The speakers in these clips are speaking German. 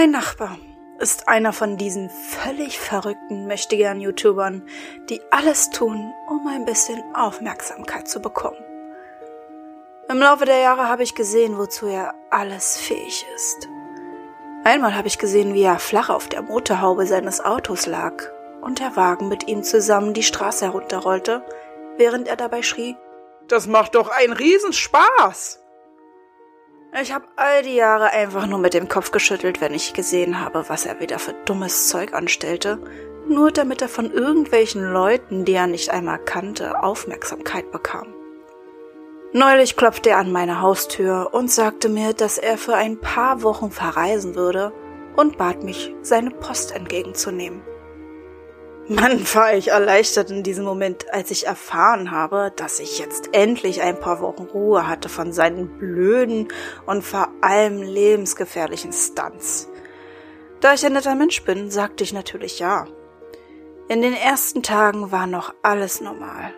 Mein Nachbar ist einer von diesen völlig verrückten mächtigen YouTubern, die alles tun, um ein bisschen Aufmerksamkeit zu bekommen. Im Laufe der Jahre habe ich gesehen, wozu er alles fähig ist. Einmal habe ich gesehen, wie er flach auf der Motorhaube seines Autos lag und der Wagen mit ihm zusammen die Straße herunterrollte, während er dabei schrie, das macht doch einen Riesenspaß! Ich habe all die Jahre einfach nur mit dem Kopf geschüttelt, wenn ich gesehen habe, was er wieder für dummes Zeug anstellte, nur damit er von irgendwelchen Leuten, die er nicht einmal kannte, Aufmerksamkeit bekam. Neulich klopfte er an meine Haustür und sagte mir, dass er für ein paar Wochen verreisen würde und bat mich, seine Post entgegenzunehmen. Mann, war ich erleichtert in diesem Moment, als ich erfahren habe, dass ich jetzt endlich ein paar Wochen Ruhe hatte von seinen blöden und vor allem lebensgefährlichen Stunts. Da ich ein netter Mensch bin, sagte ich natürlich ja. In den ersten Tagen war noch alles normal.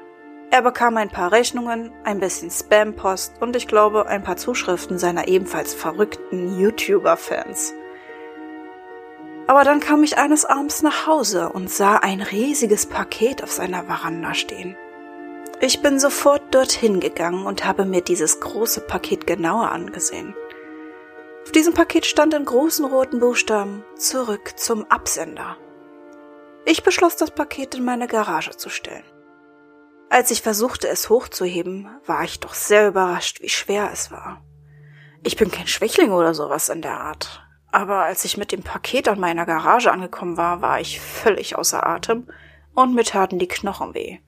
Er bekam ein paar Rechnungen, ein bisschen Spam-Post und ich glaube ein paar Zuschriften seiner ebenfalls verrückten YouTuber-Fans. Aber dann kam ich eines Abends nach Hause und sah ein riesiges Paket auf seiner Veranda stehen. Ich bin sofort dorthin gegangen und habe mir dieses große Paket genauer angesehen. Auf diesem Paket stand in großen roten Buchstaben zurück zum Absender. Ich beschloss, das Paket in meine Garage zu stellen. Als ich versuchte, es hochzuheben, war ich doch sehr überrascht, wie schwer es war. Ich bin kein Schwächling oder sowas in der Art aber als ich mit dem Paket an meiner Garage angekommen war, war ich völlig außer Atem und mir taten die Knochen weh.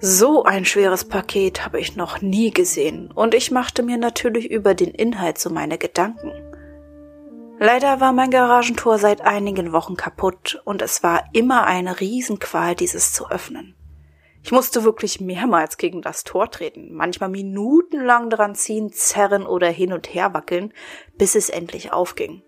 So ein schweres Paket habe ich noch nie gesehen und ich machte mir natürlich über den Inhalt so meine Gedanken. Leider war mein Garagentor seit einigen Wochen kaputt und es war immer eine Riesenqual, dieses zu öffnen. Ich musste wirklich mehrmals gegen das Tor treten, manchmal minutenlang dran ziehen, zerren oder hin und her wackeln, bis es endlich aufging.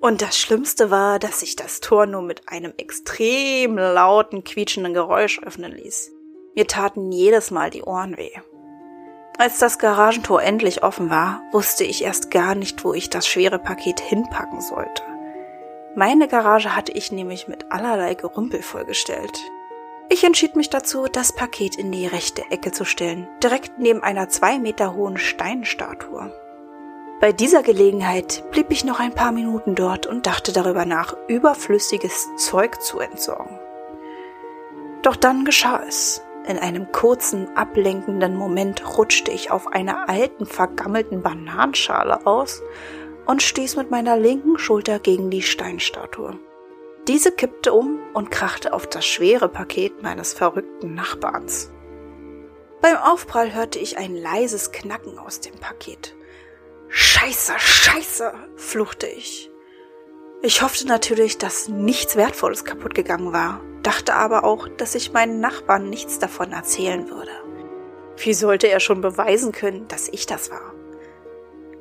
Und das Schlimmste war, dass sich das Tor nur mit einem extrem lauten, quietschenden Geräusch öffnen ließ. Mir taten jedes Mal die Ohren weh. Als das Garagentor endlich offen war, wusste ich erst gar nicht, wo ich das schwere Paket hinpacken sollte. Meine Garage hatte ich nämlich mit allerlei Gerümpel vollgestellt. Ich entschied mich dazu, das Paket in die rechte Ecke zu stellen, direkt neben einer zwei Meter hohen Steinstatue. Bei dieser Gelegenheit blieb ich noch ein paar Minuten dort und dachte darüber nach, überflüssiges Zeug zu entsorgen. Doch dann geschah es. In einem kurzen, ablenkenden Moment rutschte ich auf einer alten, vergammelten Bananenschale aus und stieß mit meiner linken Schulter gegen die Steinstatue. Diese kippte um und krachte auf das schwere Paket meines verrückten Nachbarns. Beim Aufprall hörte ich ein leises Knacken aus dem Paket. Scheiße, scheiße, fluchte ich. Ich hoffte natürlich, dass nichts Wertvolles kaputt gegangen war, dachte aber auch, dass ich meinen Nachbarn nichts davon erzählen würde. Wie sollte er schon beweisen können, dass ich das war?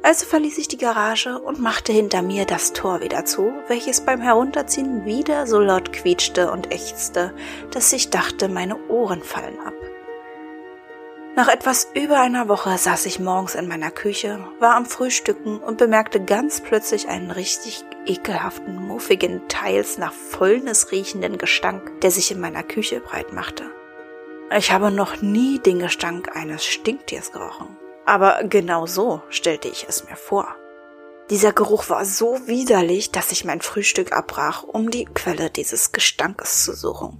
Also verließ ich die Garage und machte hinter mir das Tor wieder zu, welches beim Herunterziehen wieder so laut quietschte und ächzte, dass ich dachte, meine Ohren fallen ab. Nach etwas über einer Woche saß ich morgens in meiner Küche, war am Frühstücken und bemerkte ganz plötzlich einen richtig ekelhaften, muffigen, teils nach Fäulnis riechenden Gestank, der sich in meiner Küche breit machte. Ich habe noch nie den Gestank eines Stinktiers gerochen. Aber genau so stellte ich es mir vor. Dieser Geruch war so widerlich, dass ich mein Frühstück abbrach, um die Quelle dieses Gestankes zu suchen.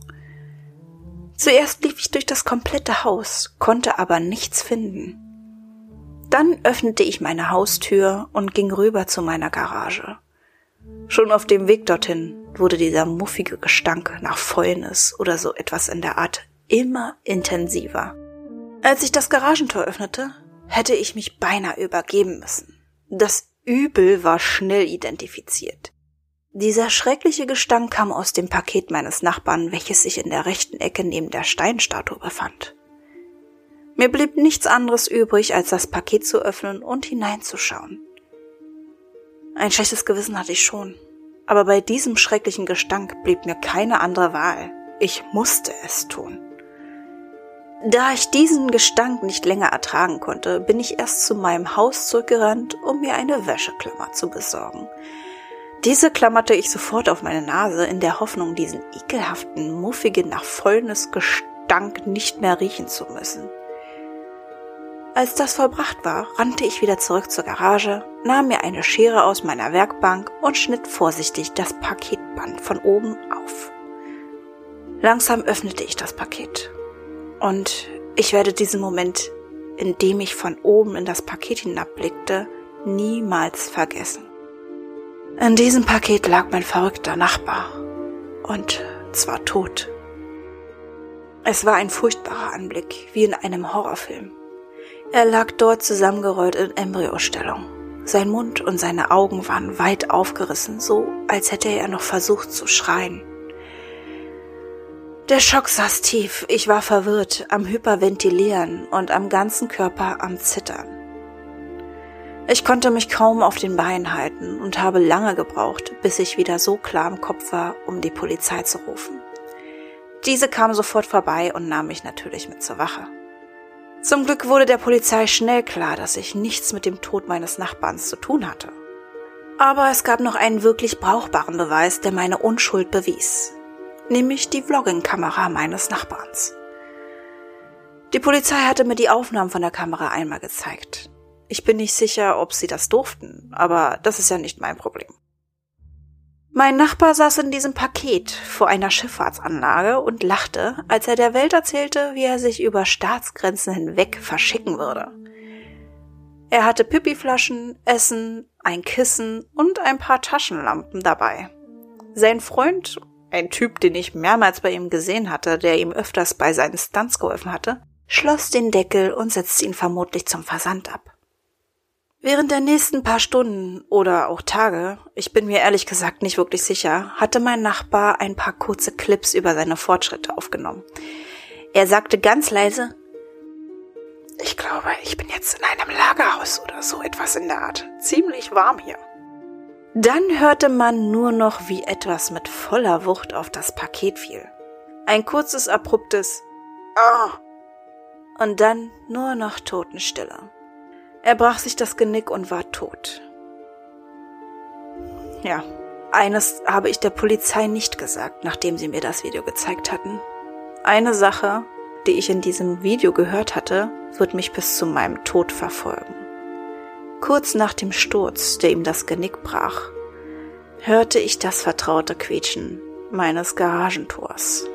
Zuerst lief ich durch das komplette Haus, konnte aber nichts finden. Dann öffnete ich meine Haustür und ging rüber zu meiner Garage. Schon auf dem Weg dorthin wurde dieser muffige Gestank nach Fäulnis oder so etwas in der Art immer intensiver. Als ich das Garagentor öffnete, hätte ich mich beinahe übergeben müssen. Das Übel war schnell identifiziert. Dieser schreckliche Gestank kam aus dem Paket meines Nachbarn, welches sich in der rechten Ecke neben der Steinstatue befand. Mir blieb nichts anderes übrig, als das Paket zu öffnen und hineinzuschauen. Ein schlechtes Gewissen hatte ich schon, aber bei diesem schrecklichen Gestank blieb mir keine andere Wahl. Ich musste es tun. Da ich diesen Gestank nicht länger ertragen konnte, bin ich erst zu meinem Haus zurückgerannt, um mir eine Wäscheklammer zu besorgen. Diese klammerte ich sofort auf meine Nase in der Hoffnung, diesen ekelhaften, muffigen, nach Fäulnisgestank nicht mehr riechen zu müssen. Als das vollbracht war, rannte ich wieder zurück zur Garage, nahm mir eine Schere aus meiner Werkbank und schnitt vorsichtig das Paketband von oben auf. Langsam öffnete ich das Paket. Und ich werde diesen Moment, in dem ich von oben in das Paket hinabblickte, niemals vergessen. In diesem Paket lag mein verrückter Nachbar. Und zwar tot. Es war ein furchtbarer Anblick, wie in einem Horrorfilm. Er lag dort zusammengerollt in Embryostellung. Sein Mund und seine Augen waren weit aufgerissen, so als hätte er noch versucht zu schreien. Der Schock saß tief, ich war verwirrt, am Hyperventilieren und am ganzen Körper am Zittern. Ich konnte mich kaum auf den Beinen halten und habe lange gebraucht, bis ich wieder so klar im Kopf war, um die Polizei zu rufen. Diese kam sofort vorbei und nahm mich natürlich mit zur Wache. Zum Glück wurde der Polizei schnell klar, dass ich nichts mit dem Tod meines Nachbarns zu tun hatte. Aber es gab noch einen wirklich brauchbaren Beweis, der meine Unschuld bewies, nämlich die Vlogging-Kamera meines Nachbarns. Die Polizei hatte mir die Aufnahmen von der Kamera einmal gezeigt. Ich bin nicht sicher, ob sie das durften, aber das ist ja nicht mein Problem. Mein Nachbar saß in diesem Paket vor einer Schifffahrtsanlage und lachte, als er der Welt erzählte, wie er sich über Staatsgrenzen hinweg verschicken würde. Er hatte Pipiflaschen, Essen, ein Kissen und ein paar Taschenlampen dabei. Sein Freund, ein Typ, den ich mehrmals bei ihm gesehen hatte, der ihm öfters bei seinen Stunts geholfen hatte, schloss den Deckel und setzte ihn vermutlich zum Versand ab. Während der nächsten paar Stunden oder auch Tage, ich bin mir ehrlich gesagt nicht wirklich sicher, hatte mein Nachbar ein paar kurze Clips über seine Fortschritte aufgenommen. Er sagte ganz leise, ich glaube, ich bin jetzt in einem Lagerhaus oder so etwas in der Art. Ziemlich warm hier. Dann hörte man nur noch, wie etwas mit voller Wucht auf das Paket fiel. Ein kurzes, abruptes Ah! Und dann nur noch Totenstille. Er brach sich das Genick und war tot. Ja, eines habe ich der Polizei nicht gesagt, nachdem sie mir das Video gezeigt hatten. Eine Sache, die ich in diesem Video gehört hatte, wird mich bis zu meinem Tod verfolgen. Kurz nach dem Sturz, der ihm das Genick brach, hörte ich das vertraute Quietschen meines Garagentors.